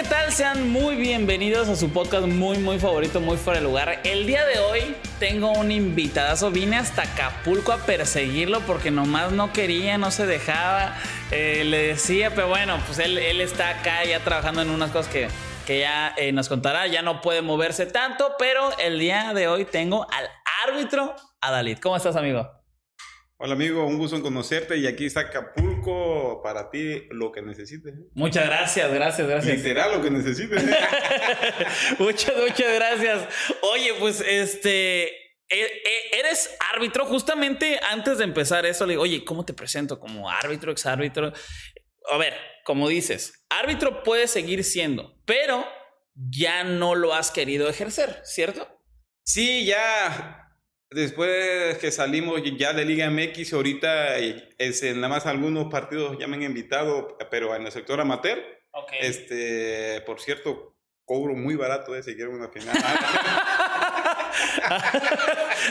¿Qué tal? Sean muy bienvenidos a su podcast muy, muy favorito, muy fuera de lugar. El día de hoy tengo un invitadazo. Vine hasta Acapulco a perseguirlo porque nomás no quería, no se dejaba. Eh, le decía, pero bueno, pues él, él, está acá ya trabajando en unas cosas que, que ya eh, nos contará. Ya no puede moverse tanto, pero el día de hoy tengo al árbitro Adalid. ¿Cómo estás, amigo? Hola amigo, un gusto en conocerte y aquí está Acapulco para ti lo que necesites. ¿eh? Muchas gracias, gracias, gracias. Literal lo que necesites. ¿eh? muchas, muchas gracias. Oye, pues este, e, e, eres árbitro. Justamente antes de empezar eso, le digo, oye, ¿cómo te presento? Como árbitro, exárbitro. A ver, como dices, árbitro puede seguir siendo, pero ya no lo has querido ejercer, ¿cierto? Sí, ya Después que salimos ya de Liga MX, ahorita es, nada más algunos partidos ya me han invitado, pero en el sector amateur. Okay. Este, por cierto, cobro muy barato eh, si quieren una final.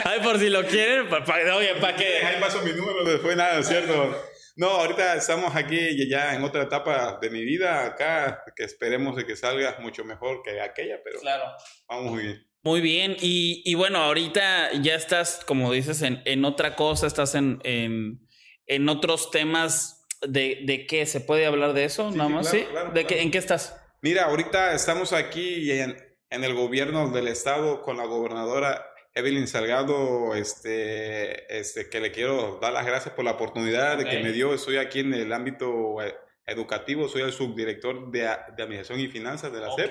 Ay, por si lo quieren, para, para, oye, ¿para qué? Ahí paso mi número, después nada, ¿cierto? No, ahorita estamos aquí ya en otra etapa de mi vida, acá, que esperemos de que salga mucho mejor que aquella, pero claro. vamos muy bien. Muy bien, y, y, bueno, ahorita ya estás, como dices, en, en otra cosa, estás en, en, en otros temas de, de, qué, ¿se puede hablar de eso? Sí, Nada sí, más, claro, ¿sí? claro, ¿De claro. Qué, ¿En qué estás? Mira, ahorita estamos aquí en, en, el gobierno del estado con la gobernadora Evelyn Salgado, este, este, que le quiero dar las gracias por la oportunidad Okay. que me dio. Estoy aquí en el ámbito eh, educativo, soy el subdirector de, de Administración y Finanzas de la SEP,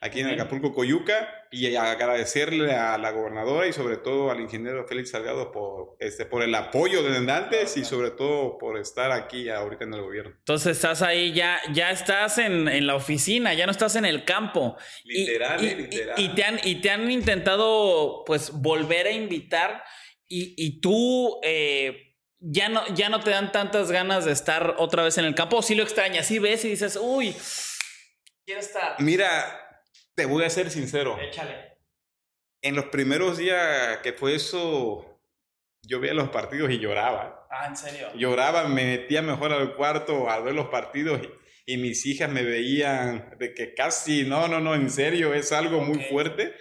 aquí en. Acapulco, Coyuca, y agradecerle a la gobernadora y sobre todo al ingeniero Félix Salgado por, este, por el apoyo de antes y sobre todo por estar aquí ahorita en el gobierno. Entonces estás ahí, ya, ya estás en, en la oficina, ya no estás en el campo. Y- Literal, y, eh, literal. Y, y te han, y te han intentado, pues, volver a invitar y, y tú eh, ya, no, ya no te dan tantas ganas de estar otra vez en el campo. O sí lo extrañas, sí ves y dices, uy, quiero estar. Mira, te voy a ser sincero. Échale. En los primeros días que fue eso, yo veía los partidos y lloraba. Ah, en serio. Lloraba, me metía mejor al cuarto al ver los partidos y, y mis hijas me veían de que casi, no, no, no, en serio, es algo muy fuerte.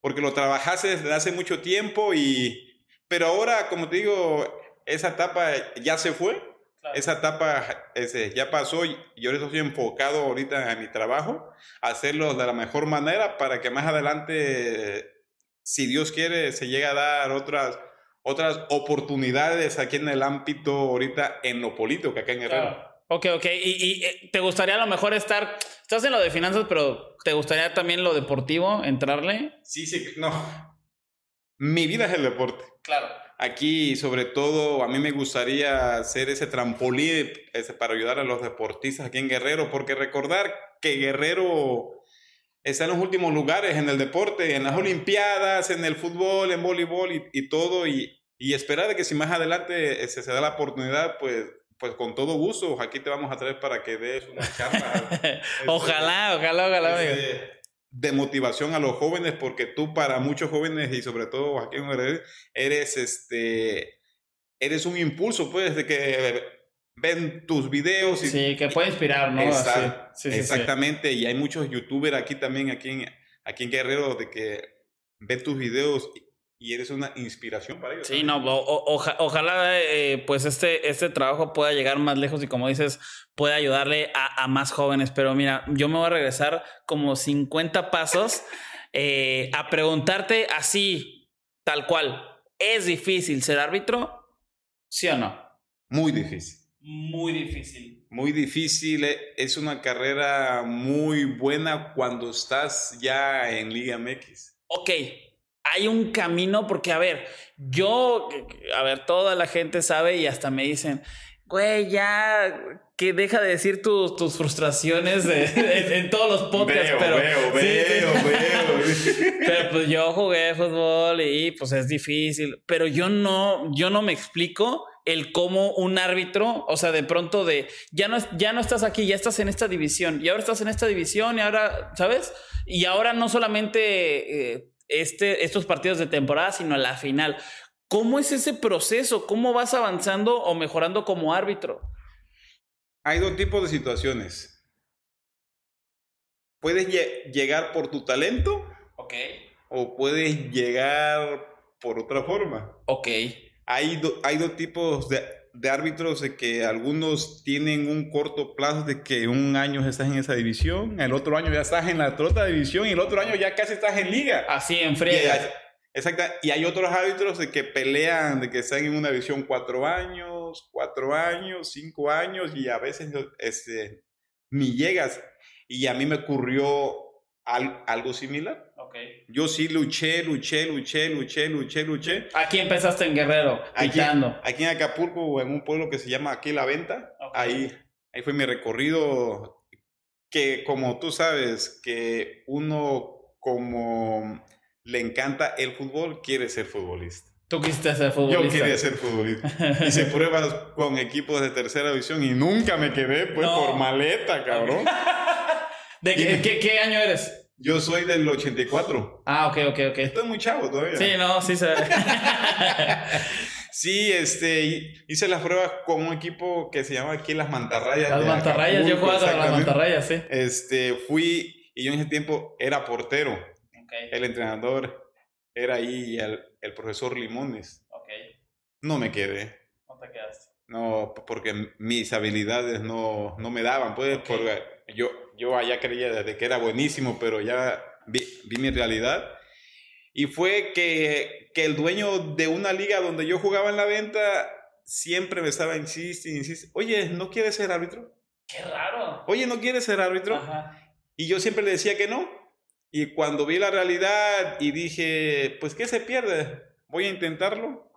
Porque lo trabajaste desde hace mucho tiempo y... Pero ahora, como te digo, esa etapa ya se fue. Claro. Esa etapa ese, ya pasó y yo estoy enfocado ahorita en mi trabajo, hacerlo de la mejor manera para que más adelante, si Dios quiere, se llegue a dar otras, otras oportunidades aquí en el ámbito ahorita en lo político, acá en Guerrero. Claro. Ok, ok. Y, y, eh, te gustaría a lo mejor estar. Estás en lo de finanzas, pero ¿te gustaría también lo deportivo, entrarle? Sí, sí, no. Mi vida es el deporte. Claro. Aquí, sobre todo, a mí me gustaría ser ese trampolín ese, para ayudar a los deportistas aquí en Guerrero, porque recordar que Guerrero está en los últimos lugares en el deporte, en las Olimpiadas, en el fútbol, en voleibol y, y todo, y, y, esperar de que si más adelante ese, se da la oportunidad, pues, pues con todo gusto, aquí te vamos a traer para que des una charla. ojalá, ojalá, ojalá. amigo. De motivación a los jóvenes, porque tú para muchos jóvenes y sobre todo aquí en Guerrero, eres este eres un impulso, pues, de que ven tus videos y Sí, que puede inspirar, ¿no? Exact- Sí, sí, sí, exactamente, y hay muchos youtubers aquí también, aquí en, aquí en Guerrero, de que ven tus videos y eres una inspiración para ellos. Sí, no, ojalá eh, pues este, este trabajo pueda llegar más lejos y como dices, pueda ayudarle a, más jóvenes. Pero mira, yo me voy a regresar como 50 pasos eh, a preguntarte así, tal cual, ¿es difícil ser árbitro? ¿Sí o no? Muy difícil. Muy difícil. Muy difícil. Eh, es una carrera muy buena cuando estás ya en Liga MX. Ok, hay un camino porque, a ver, yo, a ver, toda la gente sabe y hasta me dicen, güey, ya que deja de decir tus, tus frustraciones en, todos los podcasts, pero veo, veo, veo. pero pues yo jugué fútbol y pues es difícil, pero yo no, yo no me explico el cómo un árbitro, o sea, de pronto de ya no, ya no estás aquí, ya estás en esta división y ahora estás en esta división y ahora, ¿sabes? Y ahora no solamente eh, este, estos partidos de temporada, sino a la final. ¿Cómo es ese proceso? ¿Cómo vas avanzando o mejorando como árbitro? Hay dos tipos de situaciones. Puedes llegar por tu talento. Ok. O puedes llegar por otra forma. Ok. Hay, hay dos tipos de, de árbitros de que algunos tienen un corto plazo de que un año estás en esa división, el otro año ya estás en la otra división y el otro año ya casi estás en liga. Así, en fría. Exacto. Y hay otros árbitros de que pelean, de que están en una división cuatro años, cuatro años, cinco años y a veces este, ni llegas. Y a mí me ocurrió algo similar. Okay. Yo sí luché, luché, luché, luché, luché, luché. Aquí empezaste en Guerrero, aquí, aquí, en Acapulco, en un pueblo que se llama aquí La Venta. Ahí, ahí fue mi recorrido. Que como tú sabes, que uno como le encanta el fútbol, quiere ser futbolista. Tú quisiste ser futbolista. Yo quería ser futbolista. Hice pruebas con equipos de tercera división y nunca me quedé, pues, por maleta, cabrón. ¿De qué, qué, año eres? Yo soy del 84. Ah, ok, ok, ok. Estoy muy chavo todavía. Sí, no, sí se sí, este, hice las pruebas con un equipo que se llama aquí Las Mantarrayas. Las Mantarrayas, yo jugaba con las Mantarrayas, sí. Este, fui, y yo en ese tiempo era portero. Okay. El entrenador era ahí el, el profesor Limones. Ok. No me quedé. No te quedaste. No, porque mis habilidades no, no me daban, pues, porque yo, yo allá creía desde que era buenísimo, pero ya vi, mi realidad. Y fue que, que, el dueño de una liga donde yo jugaba en la venta siempre me estaba insistiendo, insiste, oye, ¿no quieres ser árbitro? Qué raro. Oye, ¿no quieres ser árbitro? Y yo siempre le decía que no. Y cuando vi la realidad y dije, pues, ¿qué se pierde? Voy a intentarlo.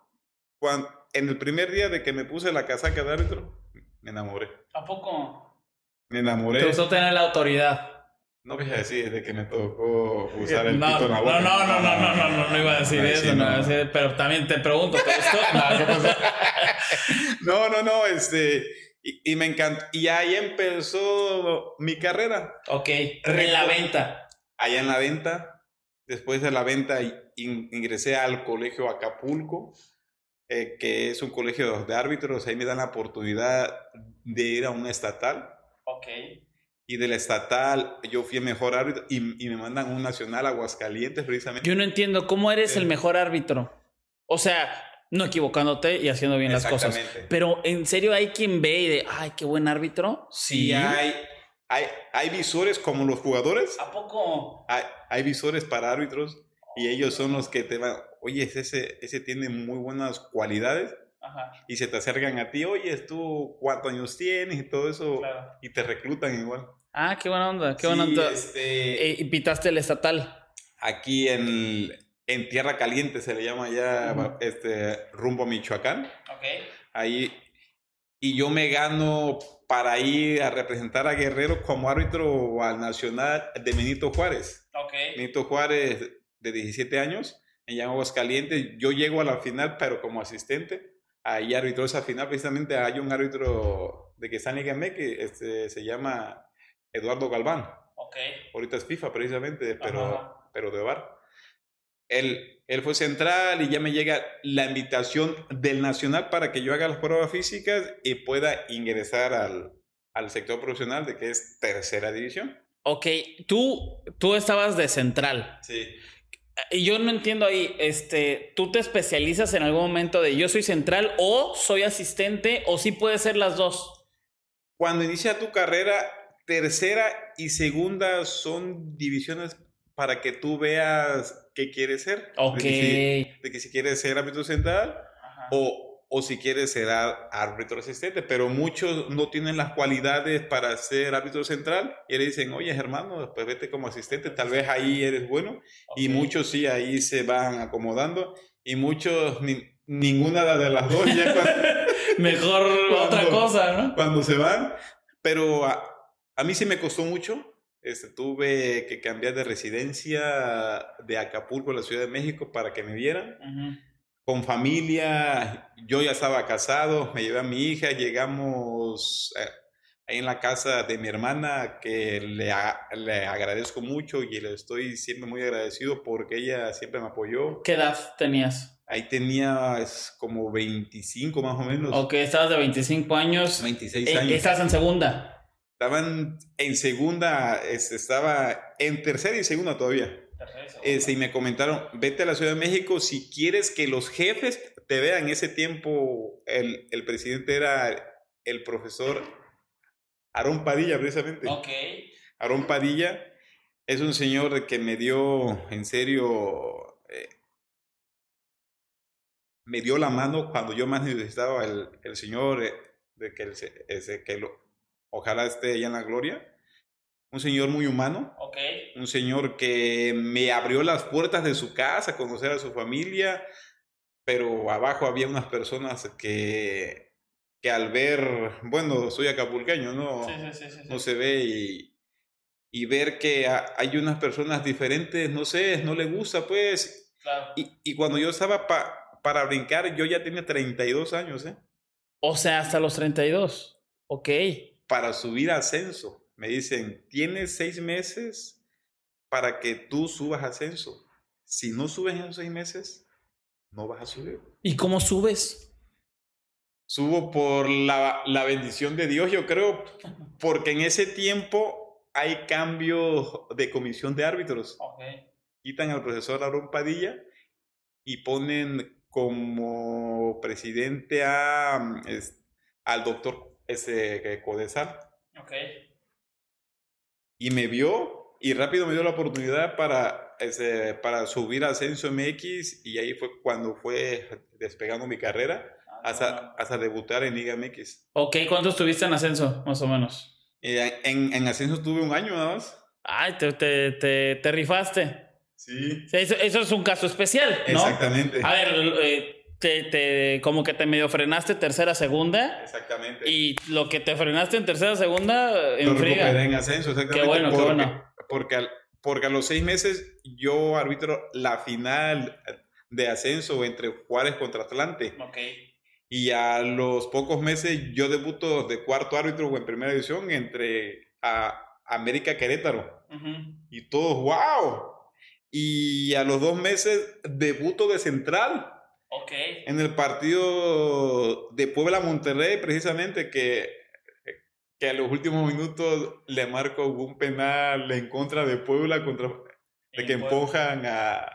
Cuando, en el primer día de que me puse la casaca de árbitro, me enamoré. ¿A poco? Me enamoré. Te gustó tener la autoridad. No voy a decir de que me tocó usar el no, pito en la boca. No, no, no, no, no, no, no, iba a decir eso, no. no. Decir, pero también te pregunto, ¿te gustó? no, no, no, este, y, y, me encantó, y ahí empezó mi carrera. Ok, en la venta. Allá en la venta, después de la venta ingresé al colegio Acapulco, eh, que es un colegio de árbitros, ahí me dan la oportunidad de ir a un estatal Ok. Y del estatal, yo fui el mejor árbitro y, me mandan un nacional a Aguascalientes precisamente. Yo no entiendo cómo eres el mejor árbitro. O sea, no equivocándote y haciendo bien las cosas. Pero en serio hay quien ve y de, ay, qué buen árbitro. Sí. hay, hay, hay visores como los jugadores. ¿A poco? Hay, hay visores para árbitros y ellos son los que te van, oye, ese, ese tiene muy buenas cualidades y se te acercan a ti, oye, tú cuántos años tienes y todo eso, y te reclutan igual. Ah, qué buena onda, qué buena onda. Este, eh, ¿Y pitaste el estatal? Aquí en, en Tierra Caliente se le llama ya, este, rumbo a Michoacán. Ok. Ahí, y yo me gano para ir a representar a Guerrero como árbitro al Nacional de Benito Juárez. Ok. Benito Juárez, de 17 años, en Aguascalientes. Yo llego a la final, pero como asistente ahí arbitró esa final. Precisamente hay un árbitro de que está en Liga que este, se llama Eduardo Galván. Ok. Ahorita es FIFA precisamente, pero, pero de VAR. Él, él fue central y ya me llega la invitación del Nacional para que yo haga las pruebas físicas y pueda ingresar al, al sector profesional de que es tercera división. Ok, tú, tú estabas de central. Sí. Yo no entiendo ahí, este, ¿tú te especializas en algún momento de yo soy central o soy asistente o sí puede ser las dos? Cuando inicia tu carrera, tercera y segunda son divisiones para que tú veas qué quieres ser. Ok. De que si, de que si quieres ser árbitro central o, o si quieres ser á- árbitro asistente, pero muchos no tienen las cualidades para ser árbitro central y le dicen, oye hermano, pues vete como asistente, tal vez ahí eres bueno. Y muchos sí ahí se van acomodando y muchos ni- ninguna de las dos ya cuando, Mejor otra cosa, ¿no? cuando se van. Pero a, a mí sí me costó mucho. Este, tuve que cambiar de residencia de Acapulco a la Ciudad de México para que me vieran. Ujú. Con familia, yo ya estaba casado, me llevé a mi hija, llegamos eh, ahí en la casa de mi hermana, que le, agradezco mucho y le estoy siempre muy agradecido porque ella siempre me apoyó. ¿Qué edad tenías? Ahí tenía es, como 25 más o menos, Ok, estabas de 25 años. 26 Eh, años. Estás en segunda. Estaban en segunda, este, estaba en tercera y segunda todavía. Este, y me comentaron, vete a la Ciudad de México si quieres que los jefes te vean. En ese tiempo el, el presidente era el profesor Aarón Padilla, precisamente. Ok. Aarón Padilla es un señor que me dio, en serio, eh, me dio la mano cuando yo más necesitaba el, el señor, eh, de que, el ese, que lo, ojalá esté allá en la gloria. Un señor muy humano, un señor que me abrió las puertas de su casa, conocer a su familia, pero abajo había unas personas que, que al ver, bueno, soy acapulqueño, ¿no? Sí, sí, sí, sí, sí. no se ve y, y ver que ha- hay unas personas diferentes, no sé, no le gusta, pues. Claro. Y, y cuando yo estaba pa- para brincar, yo ya tenía 32 años, ¿eh? O sea, hasta los 32. Ok. Para subir a ascenso. Me dicen, tienes seis meses para que tú subas ascenso. Si no subes en esos seis meses, no vas a subir. ¿Y cómo subes? Subo por la, la bendición de Dios, yo creo, porque en ese tiempo hay cambio de comisión de árbitros. Ok. quitan al profesor Aarón Padilla y ponen como presidente a, mm, es- al doctor ese Codesal. Ok. Y me vio y rápido me dio la oportunidad para, ese, para subir a Ascenso MX y ahí fue cuando fue despegando mi carrera hasta, hasta debutar en Liga MX. Ok, ¿cuánto estuviste en ascenso, más o menos? Y en, en Ascenso tuve un año nada más. Ay, te, te, te, te rifaste. Sí. Sí, Eso, eso es un caso especial, ¿no? Exactamente. A ver, eh, te, te- como que te medio frenaste tercera, segunda. Exactamente. Y lo que te frenaste en tercera, segunda, Lo en friega. en ascenso, exactamente. Qué bueno, qué porque, bueno. Porque, al- porque a los seis meses yo arbitro la final de ascenso entre Juárez contra Atlante. Ok. Y a los pocos meses yo debuto de cuarto árbitro en primera división entre a América Querétaro. Ujú. Y todos, wow. Y a los dos meses debuto de central Ok. en el partido de Puebla Monterrey, precisamente que, que a los últimos minutos le marco un penal en contra de Puebla, contra, de que empujan a,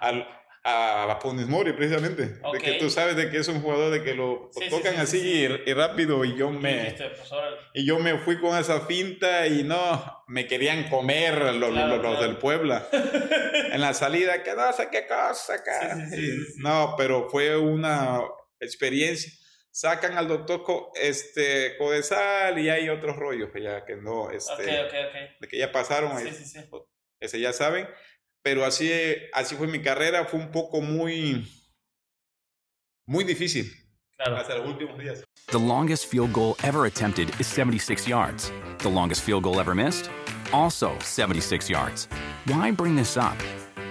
a, a Funes Mori, precisamente. Ok. De que tú sabes de que es un jugador de que lo, Sí, tocan sí, sí, así sí. Y, y rápido y yo me... dijiste, pues. Y yo me fui con esa finta y no, me querían comer los, Claro, los- los claro. del Puebla. en la salida, que no sé qué cosa sí. No, pero fue una experiencia. Sacan al doctor Co- este, Codesal y hay otros rollos que ya que no, este, Ok, ok, ok. de que ya pasaron, sí. ese ya saben. Pero así, así fue mi carrera, fue un poco muy, muy difícil Claro. hasta los últimos días. The longest field goal ever attempted is 76 yards. The longest field goal ever missed? Also 76 yards. Why bring this up?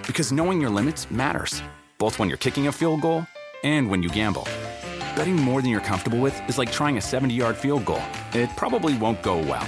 Because knowing your limits matters, both when you're kicking a field goal and when you gamble. Betting more than you're comfortable with is like trying a 70 yard field goal. It probably won't go well.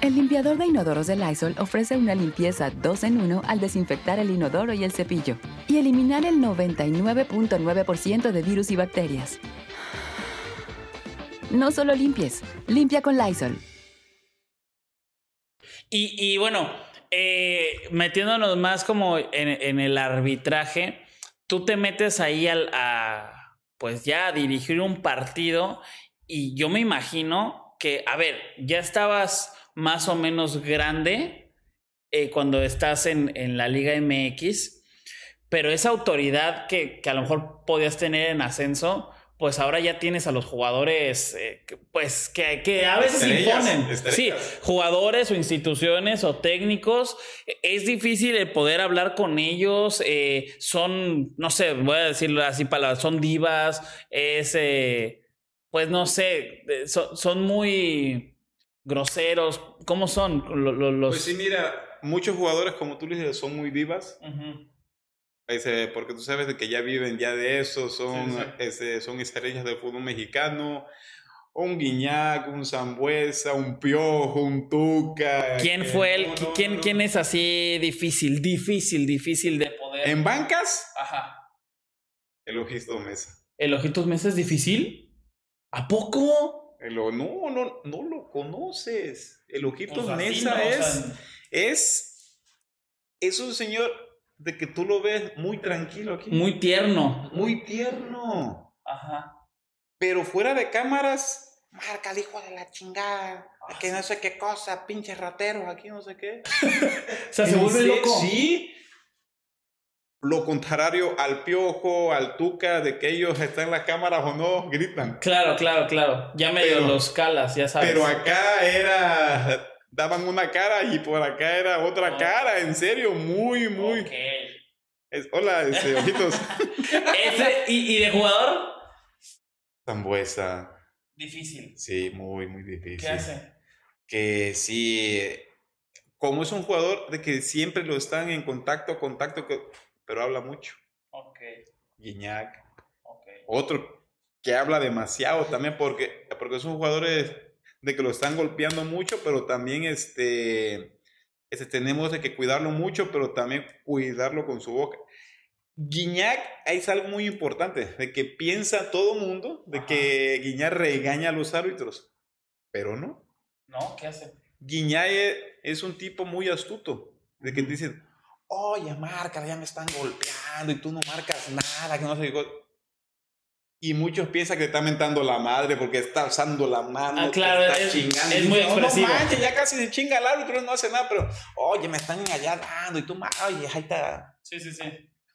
El limpiador de inodoros de Lysol ofrece una limpieza 2 en 1 al desinfectar el inodoro y el cepillo y eliminar el 99.9% de virus y bacterias. No solo limpies, limpia con Lysol. Y, y bueno, eh, metiéndonos más como en, el arbitraje, tú te metes ahí al, pues ya a dirigir un partido y yo me imagino que, a ver, ya estabas más o menos grande eh, cuando estás en, en, la Liga MX, pero esa autoridad que, que, a lo mejor podías tener en ascenso, pues ahora ya tienes a los jugadores, eh, pues que, que, a veces estrellas, imponen. Estrellas. Sí, jugadores o instituciones o técnicos. Es difícil el poder hablar con ellos. Eh, son, no sé, voy a decirlo así palabras, son divas. Es, eh, pues no sé, son, son, muy groseros. ¿Cómo son los, Pues sí, mira, muchos jugadores, como tú dices, son muy divas. Uh -huh porque tú sabes de que ya viven ya de eso, son, sí, sí. Ese, son estrellas del fútbol mexicano. Un Guiñac, un Zambuesa, un Piojo, un Tuca. ¿Quién fue el? No, no, ¿quién, no. ¿Quién es así difícil, difícil, difícil de poder? ¿En bancas? Ajá. El Ojitos Mesa. ¿El Ojitos Mesa es difícil? ¿A poco? El, no, no, no lo conoces. El Ojitos pues Mesa es, o sea... es. Es un señor de que tú lo ves muy tranquilo aquí. Muy tierno. Muy tierno. Ajá. Pero fuera de cámaras, marca el hijo de la chingada. Ah, que no sé qué cosa, pinche ratero, aquí no sé qué. o sea, se vuelve loco. Sí. Lo contrario al piojo, al tuca, de que ellos están en las cámaras o no, gritan. Claro, claro, claro. Ya medio pero, los calas, ya sabes. Pero acá era daban una cara y por acá era otra oh. cara, en serio, muy, muy. Okay. Es, hola, este, ojitos. Ese, ¿y, ¿y, de jugador? Zambuesa. Difícil. Sí, muy, muy difícil. ¿Qué hace? Que sí, como es un jugador de que siempre lo están en contacto, contacto, pero habla mucho. Ok. Guiñac. Ok. Otro que habla demasiado también porque, porque son jugadores de que lo están golpeando mucho, pero también este, este, tenemos de que cuidarlo mucho, pero también cuidarlo con su boca. Guiñac es algo muy importante, de que piensa todo mundo, de Ajá. que Guiñac regaña a los árbitros, pero no. No, ¿qué hace? Guiñac es un tipo muy astuto, de que dicen, oye, marca, ya me están golpeando y tú no marcas nada, que no sé qué y muchos piensan que está mentando la madre porque está usando la mano. Ah, claro, está es, chingando. es muy expresivo. Oh, no manches, ya casi se chinga el árbitro, no hace nada, pero, oye, me están allá dando y tú, oye, ahí está. Sí, sí, sí.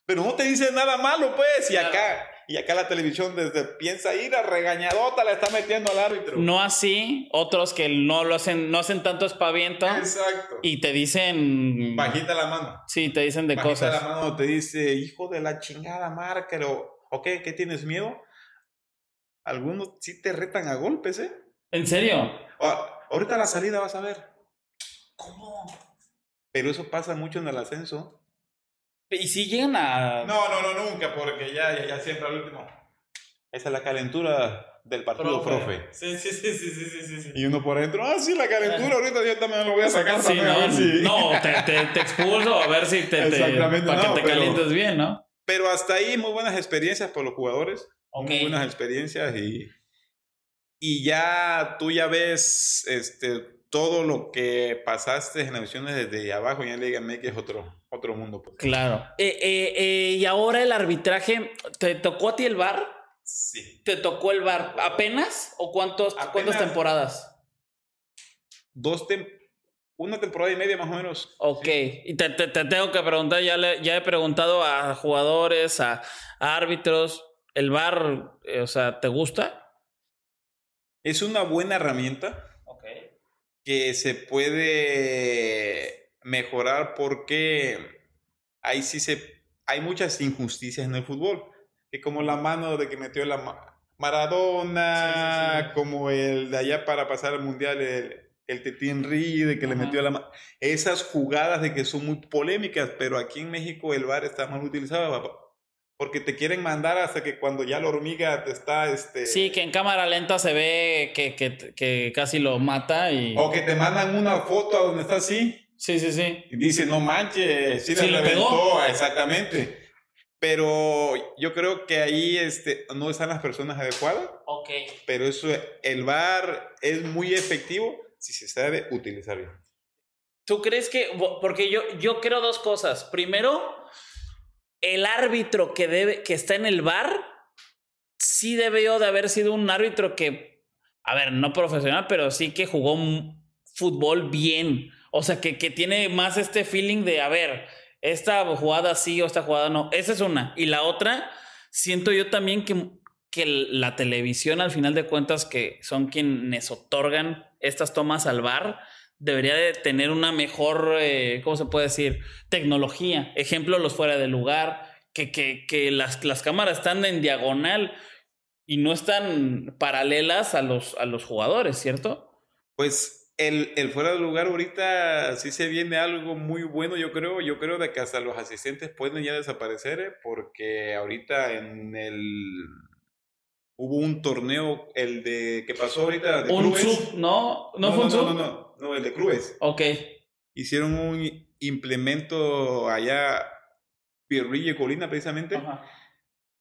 Pero no te dice nada malo, pues, y acá, y acá la televisión desde piensa ir a regañadota, le está metiendo al árbitro. No así, otros que no lo hacen, no hacen tanto espaviento Exacto. y te dicen. Bajita la mano. Sí, te dicen de Bajita cosas. la mano te dice, hijo de la chingada, márcalo. ¿Ok? ¿Qué tienes miedo? Algunos sí te retan a golpes, ¿eh? ¿En serio? Ah, ahorita la salida vas a ver. ¿Cómo? Pero eso pasa mucho en el ascenso. Y si llegan a. No, no, no, nunca, porque ya, ya, ya siempre al último. Esa es la calentura del partido, profe. Sí, sí, sí, sí, sí, sí, sí. Y uno por dentro, ah, sí, la calentura, ahorita yo también lo voy a sacar Sí, también, a no, ver si- no te, te, te expulso a ver si te. te Exactamente, para no, que te pero- calientes bien, ¿no? Pero hasta ahí muy buenas experiencias por los jugadores. Ok. Muy buenas experiencias y, y ya tú ya ves este, todo lo que pasaste en las divisiones desde abajo y en Liga MX es otro, otro mundo. pues. Claro. Eh, eh, eh, y ahora el arbitraje, ¿te tocó a ti el bar? Sí. ¿Te tocó el bar apenas? ¿O cuántos, Apenas. cuántas temporadas? Dos tem una temporada y media más o menos. Ok, y te, te- te tengo que preguntar, ya, le- ya he preguntado a jugadores, a, a árbitros, ¿el bar, eh, o sea, te gusta? Es una buena herramienta. Que se puede mejorar porque ahí sí se hay muchas injusticias en el fútbol que como la mano de que metió la Ma- Maradona Sí, sí, sí. como el de allá para pasar al mundial el, el Titi Henry de que le metió la mano esas jugadas de que son muy polémicas pero aquí en México el VAR está mal utilizado. Porque te quieren mandar hasta que cuando ya la hormiga te está, este... Sí, que en cámara lenta se ve que, que, que casi lo mata y... O que te mandan una foto a donde está así. Sí, sí, sí. Y dice, no manches, sí, Sí, le pegó. exactamente. Pero yo creo que ahí este, no están las personas adecuadas, Ok. pero eso, el VAR es muy efectivo si se sabe utilizar bien. ¿Tú crees que.? Porque yo, yo creo dos cosas. Primero, el árbitro que, debe, que está en el bar sí debió de haber sido un árbitro que. A ver, no profesional, pero sí que jugó fútbol bien. O sea, que, que tiene más este feeling de, a ver, esta jugada sí o esta jugada no. Esa es una. Y la otra, siento yo también que, que la televisión, al final de cuentas, que son quienes otorgan estas tomas al bar, debería de tener una mejor, eh, ¿cómo se puede decir? Tecnología. Ejemplo, los fuera de lugar, que, que, que las, las cámaras están en diagonal y no están paralelas a los, a los jugadores, ¿cierto? Pues el, el fuera de lugar ahorita sí se viene algo muy bueno, yo creo. Yo creo de que hasta los asistentes pueden ya desaparecer, eh, porque ahorita en el... Hubo un torneo, el de que pasó ahorita de un clubes. sub, ¿no? ¿No, No, fue no, un sub? no, no, no, no, el de clubes. Ok. Hicieron un implemento allá, Pierrillo y Colina precisamente, Ajá.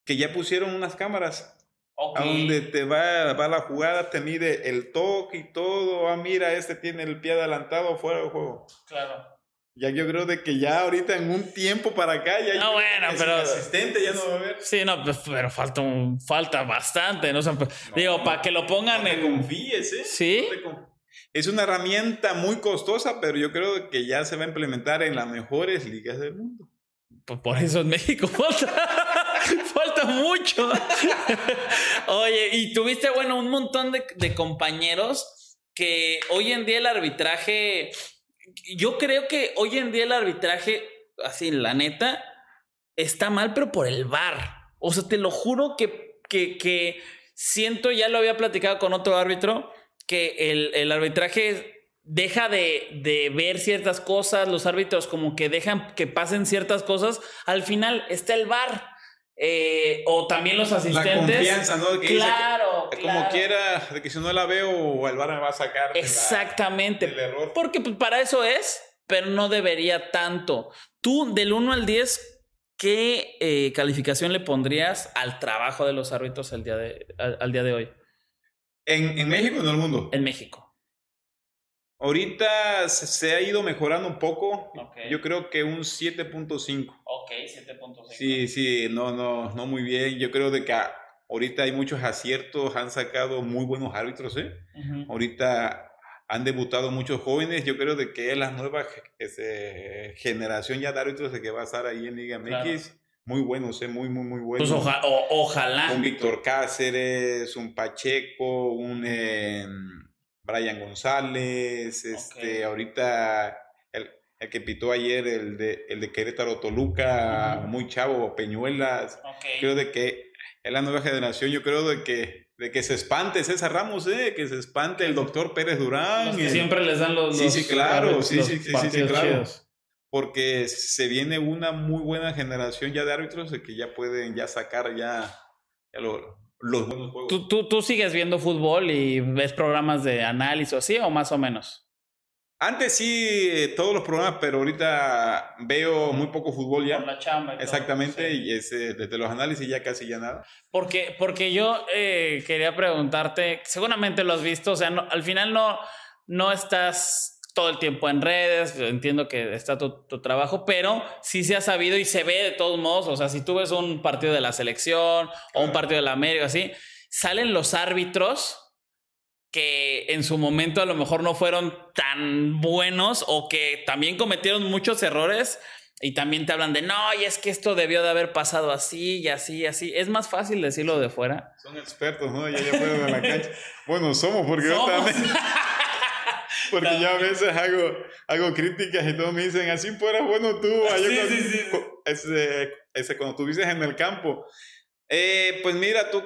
que ya pusieron unas cámaras Ok. a donde te va, va la jugada, te mide el toque y todo. Ah, mira, este tiene el pie adelantado fuera del juego. Claro. Ya yo creo de que ya ahorita en un tiempo para acá ya No, bueno, pero- asistente ya no va a ver. Sí, no, pues, pero falta, un- falta bastante, ¿no? O sea, pues, digo, para que lo pongan No te en... confíes, ¿eh? Sí. No te Es una herramienta muy costosa, pero yo creo que ya se va a implementar en las mejores ligas del mundo. Pues por eso en México falta, falta mucho. Oye, y tuviste, bueno, un montón de, de compañeros que hoy en día el arbitraje, yo creo que hoy en día el arbitraje, así, la neta, está mal, pero por el bar. O sea, te lo juro que, que, que siento, ya lo había platicado con otro árbitro, que el, el arbitraje deja de, de ver ciertas cosas, los árbitros como que dejan que pasen ciertas cosas, al final está el bar. Eh, o también los La asistentes. confianza, ¿no? Que claro, que, como quiera, de que si no la veo, el bar me va a sacar de la- Exactamente. del error. Porque pues, para eso es, pero no debería tanto. Tú, del 1 al 10, ¿qué eh, calificación le pondrías al trabajo de los árbitros el día de, al, al día de hoy En, en México y en el mundo. en México? Ahorita se, ha ido mejorando un poco. Yo creo que un 7.5. Ok, 7.5. Sí, sí, no, no, no muy bien. Yo creo de que ahorita hay muchos aciertos, han sacado muy buenos árbitros, ¿eh? Ujú. Ahorita han debutado muchos jóvenes. Yo creo de que es la nueva ese, generación ya de árbitros de que va a estar ahí en Liga MX. Muy buenos, ¿eh? Muy, muy, muy buenos. Pues oja- o- ojalá. un Víctor Cáceres, un Pacheco, un eh, Brian González, este, ahorita el, el que pitó ayer, el de, el de Querétaro Toluca, muy chavo, Peñuelas. Creo de que es la nueva generación, yo creo de que, de que se espante César Ramos, eh, que se espante el doctor Pérez Durán. Los que el- siempre les dan los. Sí, los- sí, claro, los- sí, sí, sí, sí, claro. chidos. porque se viene una muy buena generación ya de árbitros que ya pueden ya sacar ya, ya lo- los buenos juegos. ¿Tú, tú, tú sigues viendo fútbol y ves programas de análisis o así, o más o menos? Antes sí, eh, todos los programas, pero ahorita veo muy poco fútbol ya. Por la chamba. y todo, Exactamente, sí. y ese, desde los análisis ya casi ya nada. Porque, porque yo eh, quería preguntarte, seguramente lo has visto, o sea, no- al final no, no estás todo el tiempo en redes, entiendo que está tu, tu trabajo, pero sí se ha sabido y se ve de todos modos, o sea, si tú ves un partido de la selección o un partido de la América, así, salen los árbitros que en su momento a lo mejor no fueron tan buenos o que también cometieron muchos errores y también te hablan de no, y es que esto debió de haber pasado así y así y así. Es más fácil decirlo de fuera. Son expertos, ¿no? Ya, ya fueron a la cancha. Bueno, somos, porque yo Somos. también. Porque yo a veces hago, hago críticas y todos me dicen, así fueras bueno tú. Ah, yo Sí, sí, sí, sí. Ese, ese, cuando estuviste en el campo. Eh, pues mira, tú,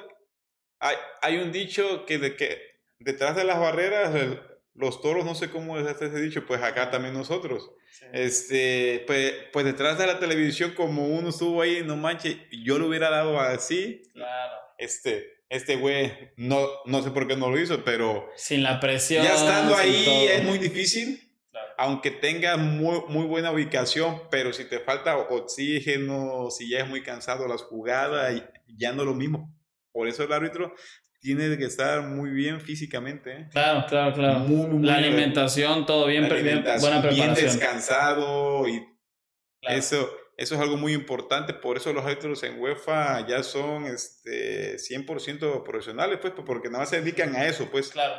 hay, hay un dicho que, de que detrás de las barreras el- los toros, no sé cómo es este dicho, pues acá también nosotros. Este, pues, pues detrás de la televisión, como uno estuvo ahí, no manches, yo lo hubiera dado así. Claro. Este, este güey, no, no sé por qué no lo hizo, pero Sin la presión. ya estando ahí todo. es muy difícil. Claro. Aunque tengas muy, muy buena ubicación, pero si te falta oxígeno, si ya es muy cansado las jugadas, ya no es lo mismo. Por eso el árbitro tiene que estar muy bien físicamente. ¿eh? Claro, claro, claro. Muy, muy la bien. alimentación, todo bien, La bien- alimentación, buena bien preparación. descansado y Claro. eso, eso es algo muy importante. Por eso los árbitros en UEFA ya son este, 100% profesionales, pues, porque nada más se dedican a eso, pues. Claro,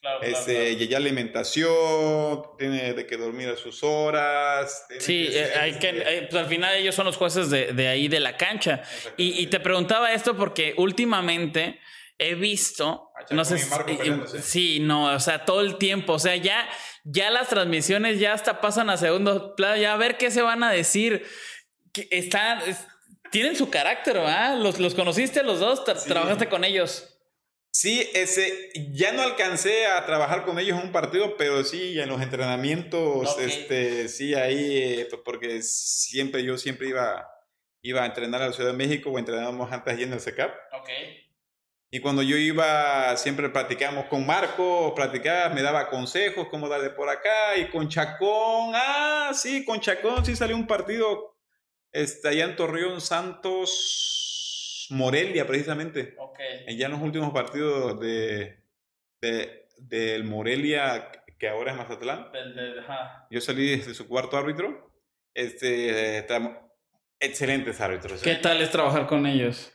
claro, Este, claro. y ya alimentación, tiene de que dormir a sus horas. Sí, que eh, ser, hay que, este, eh, pues al final ellos son los jueces de, de ahí de la cancha. Y, y te preguntaba esto porque últimamente he visto, A Chacón no sé, si- sí, no, o sea, todo el tiempo, o sea, ya, ya las transmisiones ya hasta pasan a segundo plano, ya a ver qué se van a decir, que están, es- tienen su carácter, ¿verdad? Los, los conociste los dos, Tra- Sí. trabajaste con ellos. Sí, ese, ya no alcancé a trabajar con ellos en un partido, pero sí en los entrenamientos, Ok. este, sí ahí, eh, porque siempre yo siempre iba, iba a entrenar a la Ciudad de México o entrenábamos antes allí en el CECAP. Ok. Y cuando yo iba, siempre platicábamos con Marco, platicaba, me daba consejos, cómo darle por acá, y con Chacón, ah, sí, con Chacón sí salió un partido, este, allá en Torreón, Santos, Morelia, precisamente. Ok. Ya en los últimos partidos de, de- del Morelia, que ahora es Mazatlán, yo salí desde su cuarto árbitro, este, tra- excelentes árbitros. ¿Qué ¿eh? tal es trabajar con ellos?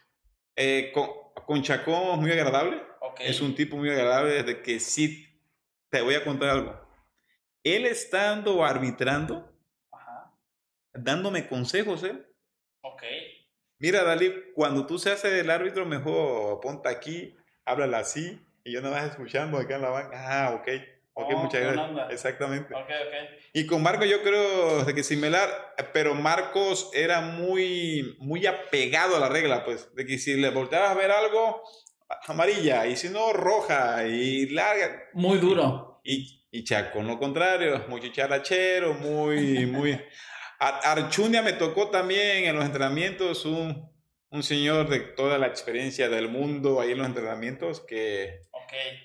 Eh, con, con Chacón es muy agradable. Ok. Es un tipo muy agradable desde que sí, te voy a contar algo. Él estando arbitrando. Dándome consejos, ¿eh? Ok. Mira, Dalí, cuando tú seas el árbitro, mejor ponte aquí, háblala así, y yo nada más escuchando acá en la banca. Ah, ok, ok, Oh, muchas gracias. onda. Exactamente. Ok, ok. Y con Marco yo creo que similar, pero Marcos era muy, muy apegado a la regla, pues, de que si le volteabas a ver algo, amarilla, y si no, roja, y larga. Muy duro. Y, y Chaco, lo contrario, muy chicharachero, muy, muy... Archunia me tocó también en los entrenamientos, un, un señor de toda la experiencia del mundo ahí en los entrenamientos, que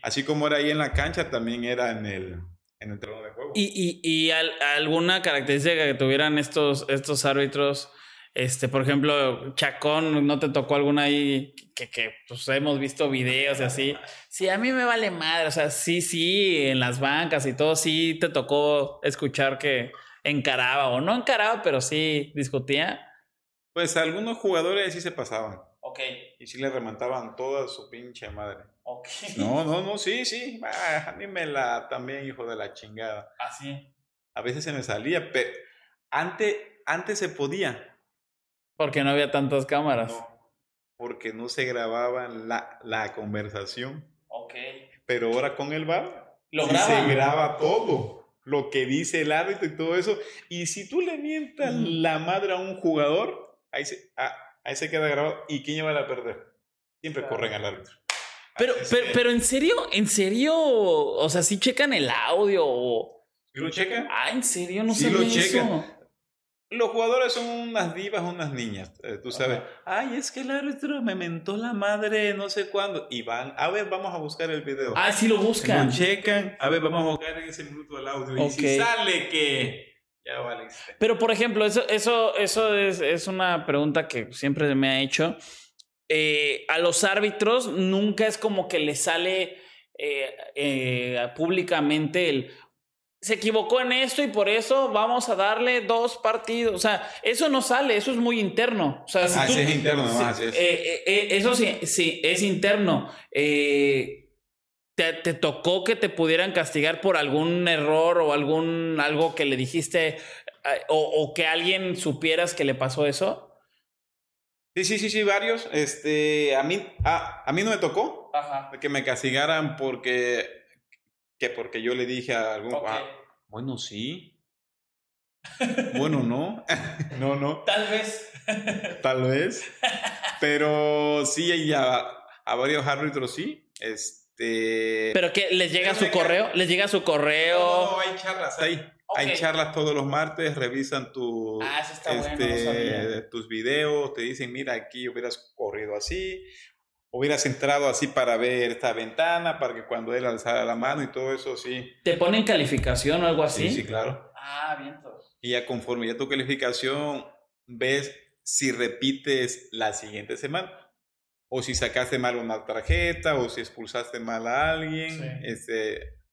así como era ahí en la cancha, también era en el, en el terreno de juego. ¿Y, y, y al- alguna característica que tuvieran estos, estos árbitros? Este, por ejemplo, Chacón, ¿no te tocó alguna ahí que, que pues, hemos visto videos y así? Sí, a mí me vale madre, o sea, sí, sí, en las bancas y todo, sí te tocó escuchar que encaraba o no encaraba, pero sí discutía. Pues algunos jugadores sí se pasaban Ok, y sí le remontaban toda su pinche madre. ok. No, no, no, sí, sí, ah, a mí me la también, hijo de la chingada. Así. A veces se me salía, pero antes, antes se podía. Porque no había tantas cámaras. No, porque no se grababa la, la conversación. Ok. Pero ahora con el bar Lo sí se graba todo. Lo que dice el árbitro y todo eso. Y si tú le mientas la madre a un jugador, ahí se, ah, ahí se queda grabado. ¿Y quién lleva a perder? Siempre Claro. corren al árbitro. Pero, pero, pero en serio, en serio, o sea, sí checan el audio o... ¿Sí lo checan? Ah, en serio, no Sí sabía lo checan. eso. Los jugadores son unas divas, unas niñas, eh, tú sabes. Ajá. Ay, es que el árbitro me mentó la madre no sé cuándo. Y van, a ver, vamos a buscar el video. Ah, sí lo buscan. Lo checan. A ver, vamos a buscar en ese minuto el audio. Y si sale que ya valiste. Pero, por ejemplo, eso, eso, eso es, es una pregunta que siempre me ha hecho. Eh, a los árbitros nunca es como que les sale eh, eh, públicamente el se equivocó en esto y por eso vamos a darle dos partidos. O sea, eso no sale, eso es muy interno. O sea, si Así tú- es interno, nomás, así es. eh, eh, eh, eso sí, sí, es interno. Eh, te, te tocó que te pudieran castigar por algún error o algún algo que le dijiste o, o que alguien supieras que le pasó eso? Sí, sí, sí, sí, varios. Este, a mí, a, a mí no me tocó Ajá. que me castigaran porque, que porque yo le dije a algún, ah, bueno, sí. bueno, no. no, no. Tal vez. Tal vez. Pero sí, y a, a varios árbitros sí. Este. ¿Pero qué? ¿Les llega su correo? ¿Les llega su correo? No, no, hay charlas ahí. Hay charlas todos los martes, revisan tu, ah, eso está este, tus videos, te dicen, mira, aquí hubieras corrido así, hubieras entrado así para ver esta ventana, para que cuando él alzara la mano y todo eso, sí. ¿Te ponen calificación o algo así? Sí, sí, claro. Ah, bien. Y ya conforme ya tu calificación, ves si repites la siguiente semana. O si sacaste mal una tarjeta, o si expulsaste mal a alguien. Este,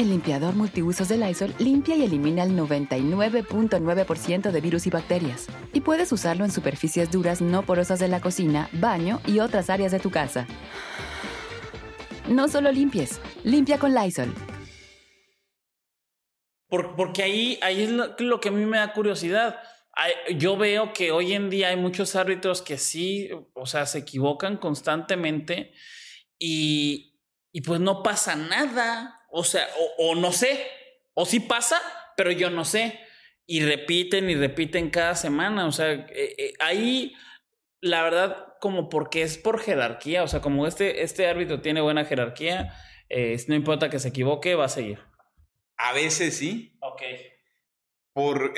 El limpiador multiusos de Lysol limpia y elimina el 99.9% de virus y bacterias. Y puedes usarlo en superficies duras no porosas de la cocina, baño y otras áreas de tu casa. No solo limpies, limpia con Lysol. porque ahí, ahí es lo, que a mí me da curiosidad. yo veo que hoy en día hay muchos árbitros que sí, o sea, se equivocan constantemente y, y pues no pasa nada. O sea, o, no sé, o sí pasa, pero yo no sé. Y repiten y repiten cada semana. O sea, eh, eh, ahí, la verdad, como porque es por jerarquía. O sea, como este, este árbitro tiene buena jerarquía, eh, no importa que se equivoque, va a seguir. A veces sí. Ok. Por.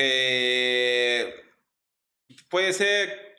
puede ser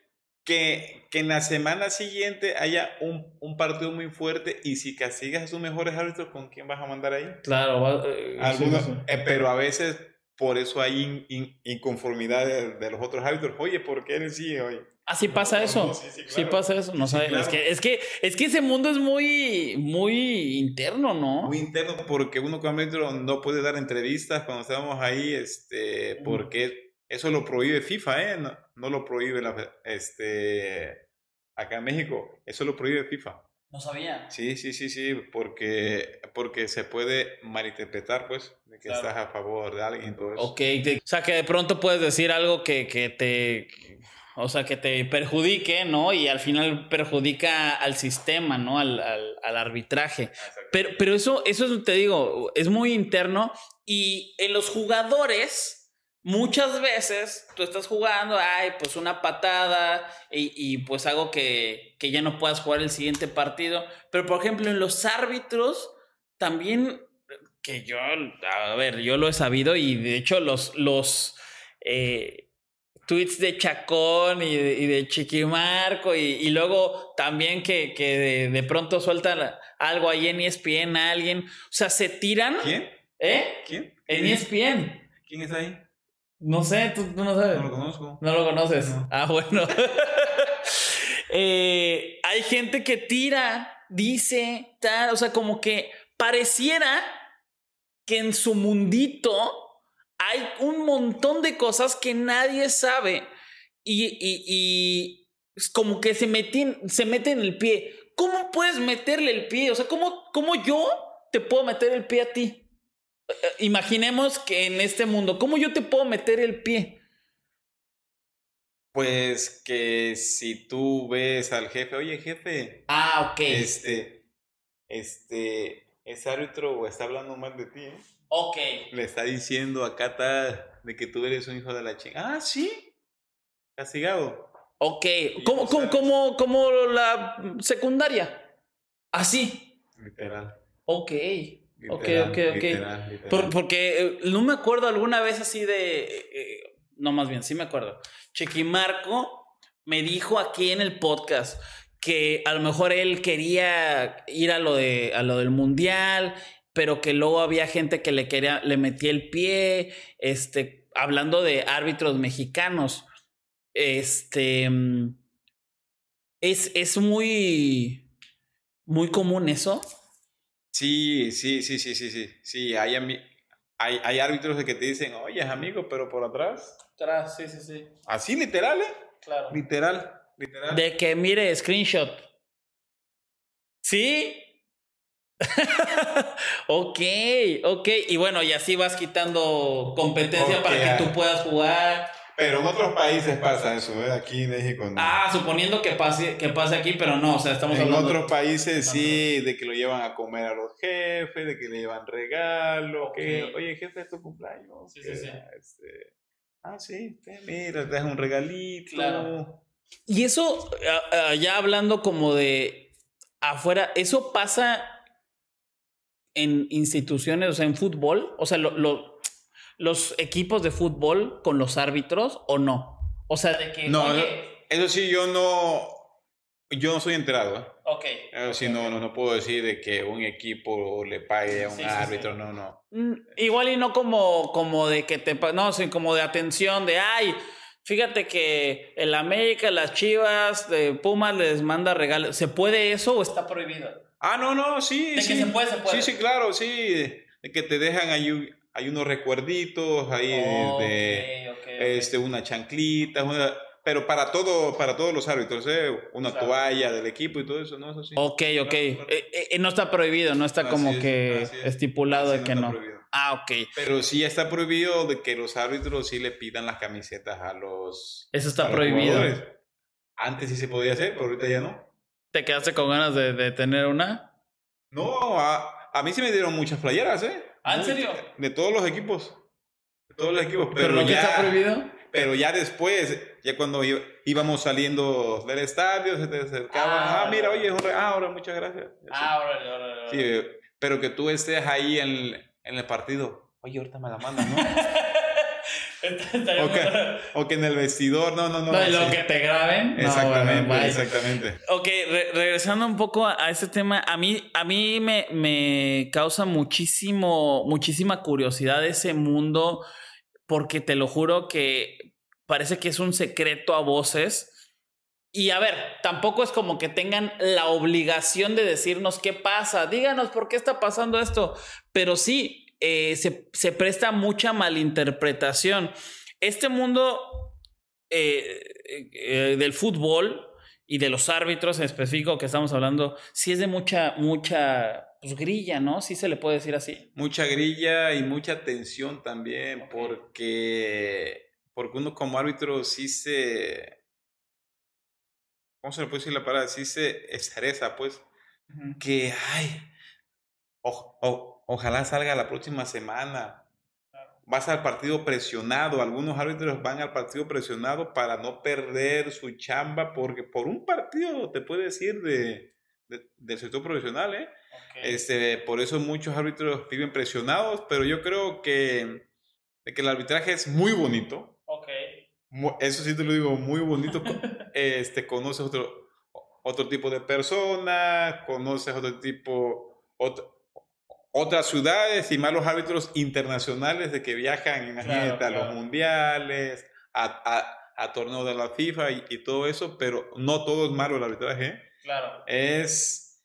que, que en la semana siguiente haya un, un, partido muy fuerte y si castigas a sus mejores árbitros, ¿con quién vas a mandar ahí? Claro, eh, Algunos, eh, pero a veces por eso hay inconformidad de, los otros árbitros. Oye, ¿por qué él sí? Oye. Ah, pasa eso. sí, pasa eso. No sabes. Es, que, es, que, es que ese mundo es muy, muy interno, ¿no? Muy interno porque uno como árbitro no puede dar entrevistas cuando estamos ahí, este, porque eso lo prohíbe FIFA, ¿eh? No, lo prohíbe la, este, acá en México. Eso lo prohíbe FIFA. No sabía. Sí, sí, sí, sí, porque, porque se puede malinterpretar, pues, de que estás a favor de alguien y todo eso. Ok, o sea, que de pronto puedes decir algo que, que te, o sea, que te perjudique, ¿no? Y al final perjudica al sistema, ¿no? Al, al, al arbitraje. Pero, pero eso, eso te digo, es muy interno y en los jugadores Muchas veces tú estás jugando, ay, pues una patada y, pues algo que, que, ya no puedas jugar el siguiente partido. Pero por ejemplo, en los árbitros, también, que yo, a ver, yo lo he sabido y de hecho los, los eh, tweets de Chacón y de, y de Chiquimarco y, luego también que, que de, pronto sueltan algo ahí en ESPN a alguien, o sea, se tiran. ¿Quién? ¿Eh? ¿Quién? En ESPN. ¿Quién es ahí? No sé, tú, no sabes. No lo conozco. No lo conoces. Ah, bueno. Eh, hay gente que tira, dice, tal, o sea, como que pareciera que en su mundito hay un montón de cosas que nadie sabe y, y, y es como que se meten, se meten el pie. ¿Cómo puedes meterle el pie? O sea, ¿cómo, ¿cómo yo te puedo meter el pie a ti? Imaginemos que en este mundo, ¿cómo yo te puedo meter el pie? Pues que si tú ves al jefe, oye jefe. Ah, ok. Este, este, ese árbitro está hablando mal de ti. ¿eh? Ok. Le está diciendo acá está de que tú eres un hijo de la chingada. Ah, sí. Castigado. Ok. ¿Cómo, cómo, cómo, la secundaria? Así. Literal. Ok ok, ok, ok. porque eh, no me acuerdo alguna vez así de. Eh, no, más bien, sí me acuerdo. Chequimarco me dijo aquí en el podcast que a lo mejor él quería ir a lo, de, a lo del mundial, pero que luego había gente que le quería, le metía el pie, este, hablando de árbitros mexicanos. Este. Mm, es, es muy. Muy común eso. Sí, sí, sí, sí, sí, sí. Sí, hay, hay, hay árbitros de que te dicen, oye, amigo, pero por atrás. Atrás, sí, sí, sí. Así literal, ¿eh? Claro. Literal, literal. De que mire, screenshot. ¿Sí? ok, ok. Y bueno, y así vas quitando competencia para que tú puedas jugar. Pero en otros países pasa eso, ¿eh? Aquí en México no. Ah, suponiendo que pase, que pase aquí, pero no, o sea, estamos en hablando. otros países sí, de que lo llevan a comer a los jefes, de que le llevan regalos, que, oye, jefe, es tu cumpleaños. Sí, que, sí, sí. este, ah, sí, te- mira, te das un regalito. Claro. Y eso, ya hablando como de afuera, ¿eso pasa en instituciones, o sea, en fútbol? O sea, lo- lo- los equipos de fútbol con los árbitros o no? O sea, de que... No, oye, Eso sí, yo no, yo no soy enterado, ¿eh? ok. Eso sí, no, no, no puedo decir de que un equipo le pague a un Sí, árbitro, sí. no, no. Mm, Igual y no como, como de que te... No, sí, como de atención, de, ay, fíjate que el América, las Chivas, de Pumas les manda regalos. ¿Se puede eso o está prohibido? Ah, no, no, sí, De que sí. se puede, se puede. Sí, sí, claro, sí. De que te dejan un- hay unos recuerditos ahí de Ok, ok, ok. este, una chanclita, una- pero para todo, para todos los árbitros, ¿eh? una Claro. toalla del equipo y todo eso, ¿no? Eso sí. Ok, ok. Claro. Eh, eh, no está prohibido, no está Así como es, que es. estipulado Así de que está no. prohibido. Ah, ok. Pero sí está prohibido de que los árbitros sí le pidan las camisetas a los, Eso está prohibido. jugadores. Antes sí se podía hacer, pero ahorita ya no. ¿Te quedaste con ganas de, de tener una? No, a, a mí sí me dieron muchas playeras, ¿eh? ¿Ah, en serio? De todos los equipos. De todos los equipos. Pero, ¿Pero, lo que ya, está prohibido? Pero ya después, ya cuando íbamos saliendo del estadio, se te acercaban. Ah, Ah, mira, oye, es un re- ah, ahora muchas gracias. Ah, órale, órale, órale. Sí, pero que tú estés ahí en, en el partido. Oye, ahorita me la mandan, ¿no? O que en el vestidor, no, no, no. No, lo sí. que te graben. No, Exactamente, bueno, bye. exactamente. Ok, re- regresando un poco a, a ese tema, a mí, a mí me, me causa muchísimo, muchísima curiosidad ese mundo, porque te lo juro que parece que es un secreto a voces. Y a ver, tampoco es como que tengan la obligación de decirnos qué pasa, díganos por qué está pasando esto, pero sí, eh, se, se presta mucha malinterpretación. Este mundo eh, eh, del fútbol y de los árbitros en específico que estamos hablando, sí es de mucha, mucha pues, grilla, ¿no? Sí se le puede decir así. Mucha grilla y mucha tensión también, porque, porque uno como árbitro sí se... ¿Cómo se le puede decir la palabra? Sí se estresa, pues. Que, ay, o- o- ojalá salga la próxima semana. Vas al partido presionado. Algunos árbitros van al partido presionado para no perder su chamba, porque por un partido te puede decir de, de- del sector profesional, ¿eh? Este, por eso muchos árbitros viven presionados, pero yo creo que, que el arbitraje es muy bonito. Ok. Mu- Eso sí te lo digo, muy bonito. Este, conoces otro, otro tipo de personas, conoces otro tipo, ot- otras ciudades y más los árbitros internacionales de que viajan, imagínate, Claro, a los claro. mundiales, a, a, a torneos de la FIFA y, y todo eso, pero no todo es malo el arbitraje. ¿eh? Claro. Es,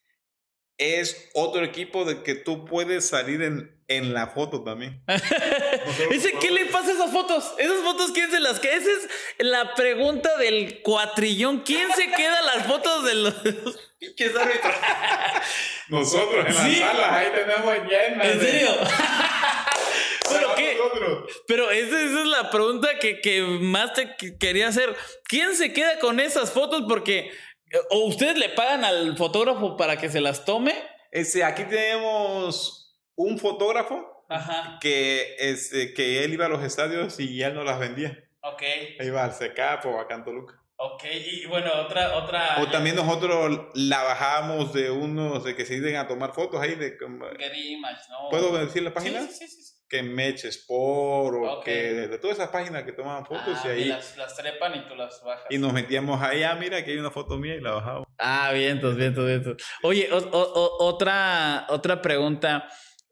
es otro equipo de que tú puedes salir en, en la foto también. Dice, ¿qué le pasa a esas fotos? Esas fotos, ¿quién se las queda? Esa es la pregunta del cuatrillón. ¿Quién se queda las fotos de los pinches árbitros? Nosotros en Sí. las salas ahí tenemos llenas. ¿En serio? ¿Pero qué? Nosotros. Pero esa, esa es la pregunta que, que más te que- quería hacer. ¿Quién se queda con esas fotos? Porque eh, o ustedes le pagan al fotógrafo para que se las tome. Este, aquí tenemos un fotógrafo Ajá. que, este, que él iba a los estadios y él no las vendía. Ok. Iba al SECAP o a Cantoluca. Ok. Y bueno, otra, otra. O también nosotros la bajamos de unos de que se iban a tomar fotos ahí de... Getty Image, ¿no? ¿Puedo decir la página? Sí, sí, sí. sí. Que Match Sport o Ok. que de, de todas esas páginas que tomaban fotos Ah, y ahí... las, las trepan y tú las bajas. Y nos metíamos ahí, ah, mira, que hay una foto mía y la bajamos. Ah, vientos, vientos, vientos. Oye, o- o- o- otra, otra pregunta.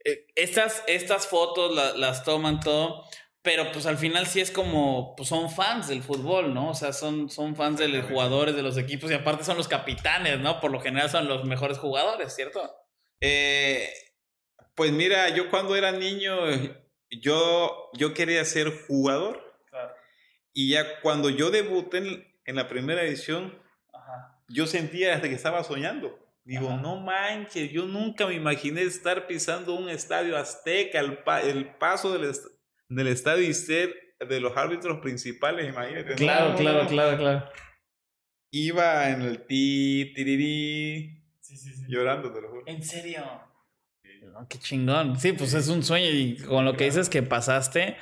Eh, Estas, estas fotos la- las toman todo, pero pues al final sí es como, pues son fans del fútbol, ¿no? O sea, son, son fans de los jugadores de los equipos y aparte son los capitanes, ¿no? Por lo general son los mejores jugadores, ¿cierto? Eh, Pues mira, yo cuando era niño, yo, yo quería ser jugador. Y ya cuando yo debuté en, en la primera edición, yo sentía hasta que estaba soñando. Digo, no manches, yo nunca me imaginé estar pisando un estadio azteca, el, el paso del, del estadio y ser de los árbitros principales, imagínate. Claro, claro, claro, claro. Iba en el ti, tirirí, sí, sí, sí. llorando, te lo juro. ¿En serio? qué chingón. Sí, pues es un sueño y con lo que dices que pasaste.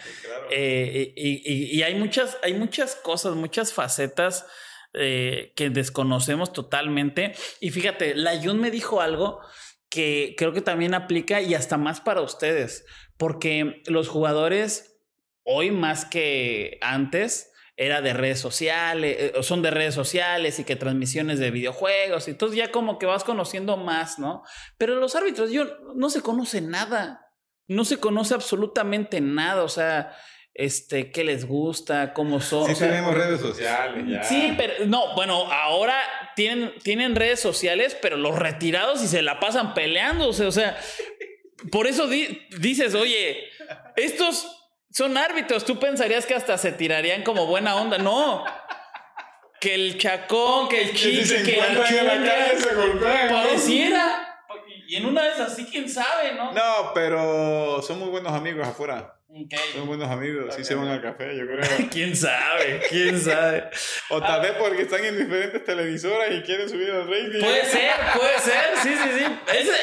Eh, y, y, hay, muchas, hay muchas cosas, muchas facetas eh, que desconocemos totalmente. Y fíjate, la Jun me dijo algo que creo que también aplica y hasta más para ustedes, porque los jugadores hoy más que antes era de redes sociales, eh, son de redes sociales y que transmisiones de videojuegos, y entonces ya como que vas conociendo más, ¿no? Pero los árbitros, yo no se conoce nada, no se conoce absolutamente nada, o sea, este, qué les gusta, cómo son. Sí, tenemos redes sociales ya. Sí, pero no, bueno, ahora tienen, tienen redes sociales, pero los retirados y se la pasan peleándose, o sea, por eso dices, oye, estos son árbitros, tú pensarías que hasta se tirarían como buena onda, no. Que el chacón, que el chico, que el Pareciera. Una vez así, quién sabe, ¿no? No, pero son muy buenos amigos afuera. Son buenos amigos, sí se van al café, yo creo. ¿Quién sabe? ¿Quién sabe? o tal vez porque están en diferentes televisoras y quieren subir el rating. Puede ser, puede ser, sí, sí, sí.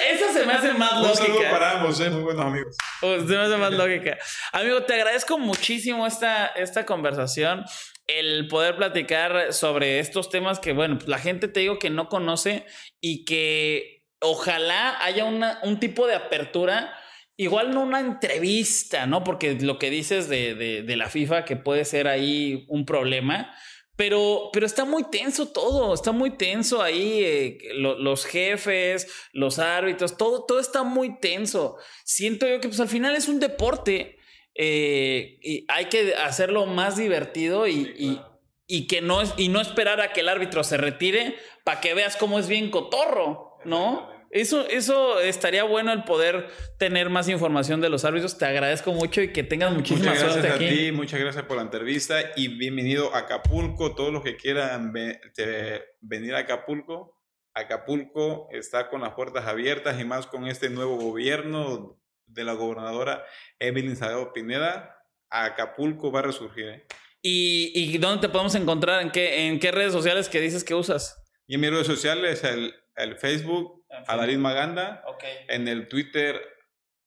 Esa, se me hace más Un lógica. Un para ambos, ¿eh? muy buenos amigos. se me hace más lógica. Amigo, te agradezco muchísimo esta, esta conversación el poder platicar sobre estos temas que, bueno, la gente te digo que no conoce y que ojalá haya una, un tipo de apertura Igual no una entrevista, ¿no? Porque lo que dices de, de, la FIFA, que puede ser ahí un problema, pero, pero está muy tenso todo, está muy tenso ahí, eh, los jefes, los árbitros, todo, todo está muy tenso. Siento yo que pues al final es un deporte eh, y hay que hacerlo más divertido y, y, que no es, y no esperar a que el árbitro se retire para que veas cómo es bien cotorro, ¿no? Eso, eso estaría bueno el poder tener más información de los árbitros. Te agradezco mucho y que tengas muchísima muchas suerte aquí. A ti, muchas gracias por la entrevista y bienvenido a Acapulco. Todos los que quieran venir a Acapulco, Acapulco está con las puertas abiertas y más con este nuevo gobierno de la gobernadora Evelyn Salgado Pineda. Acapulco va a resurgir. ¿eh? ¿Y, ¿Y, dónde te podemos encontrar? ¿En qué, ¿En qué redes sociales que dices que usas? Y en mis redes sociales, el, el Facebook, Adalit Maganda. En el Twitter,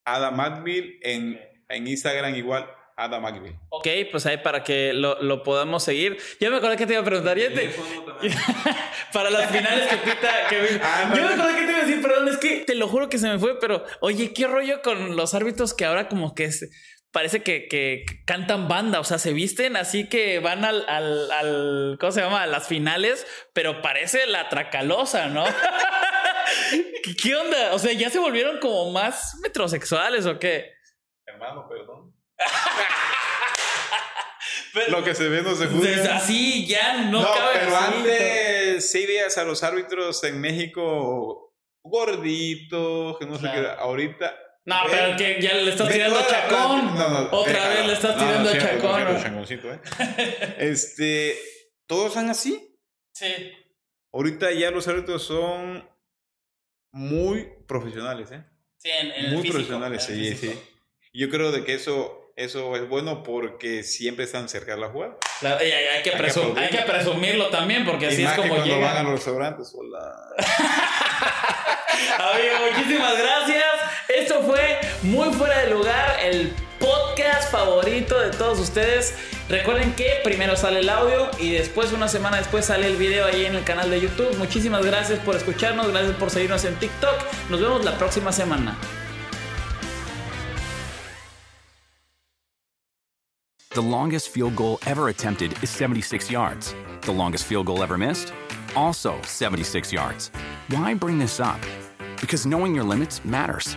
Ada Magville. En, en Instagram, igual, Ada Magville. Ok, pues ahí para que lo, lo podamos seguir. Ya me acordé que te iba a preguntar. para las finales que pita. Que... Ah, yo me acordé que te iba a decir, perdón, es que te lo juro que se me fue, pero oye, qué rollo con los árbitros que ahora como que parece que, que, cantan banda, o sea, se visten así que van al, al, al, ¿cómo se llama? A las finales, pero parece la tracalosa, ¿no? ¿Qué, onda? O sea, ¿ya se volvieron como más metrosexuales o qué? Hermano, perdón. Lo que se ve no se juzga. Así ya no, no Pero antes sí veías a los árbitros en México gorditos, que no sé qué. Ahorita. No, pero que ya le estás tirando a Chacón. Otra vez le estás tirando a Chacón. ¿eh? este. Todos son así. Sí. Ahorita ya los árbitros son muy profesionales, ¿eh? Sí, en, Muy profesionales, sí, sí. Yo creo de que eso, eso es bueno porque siempre están cerca de la jugada. Claro, y hay, que hay, que presumirlo también porque así es como cuando van a los restaurantes. Hola. Amigo, muchísimas gracias. Esto fue muy fuera de lugar, el podcast favorito de todos ustedes. Recuerden que primero sale el audio y después, una semana después, sale el video ahí en el canal de YouTube. Muchísimas gracias por escucharnos, gracias por seguirnos en TikTok. Nos vemos la próxima semana. The longest field goal ever attempted is 76 yards. The longest field goal ever missed? Also 76 yards. Why bring this up? Because knowing your limits matters,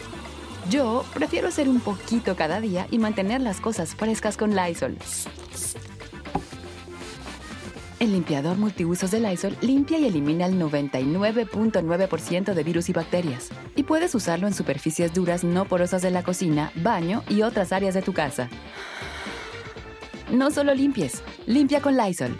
Yo prefiero hacer un poquito cada día y mantener las cosas frescas con Lysol. El limpiador multiusos de Lysol limpia y elimina el 99.9% de virus y bacterias. Y puedes usarlo en superficies duras no porosas de la cocina, baño y otras áreas de tu casa. No solo limpies, limpia con Lysol.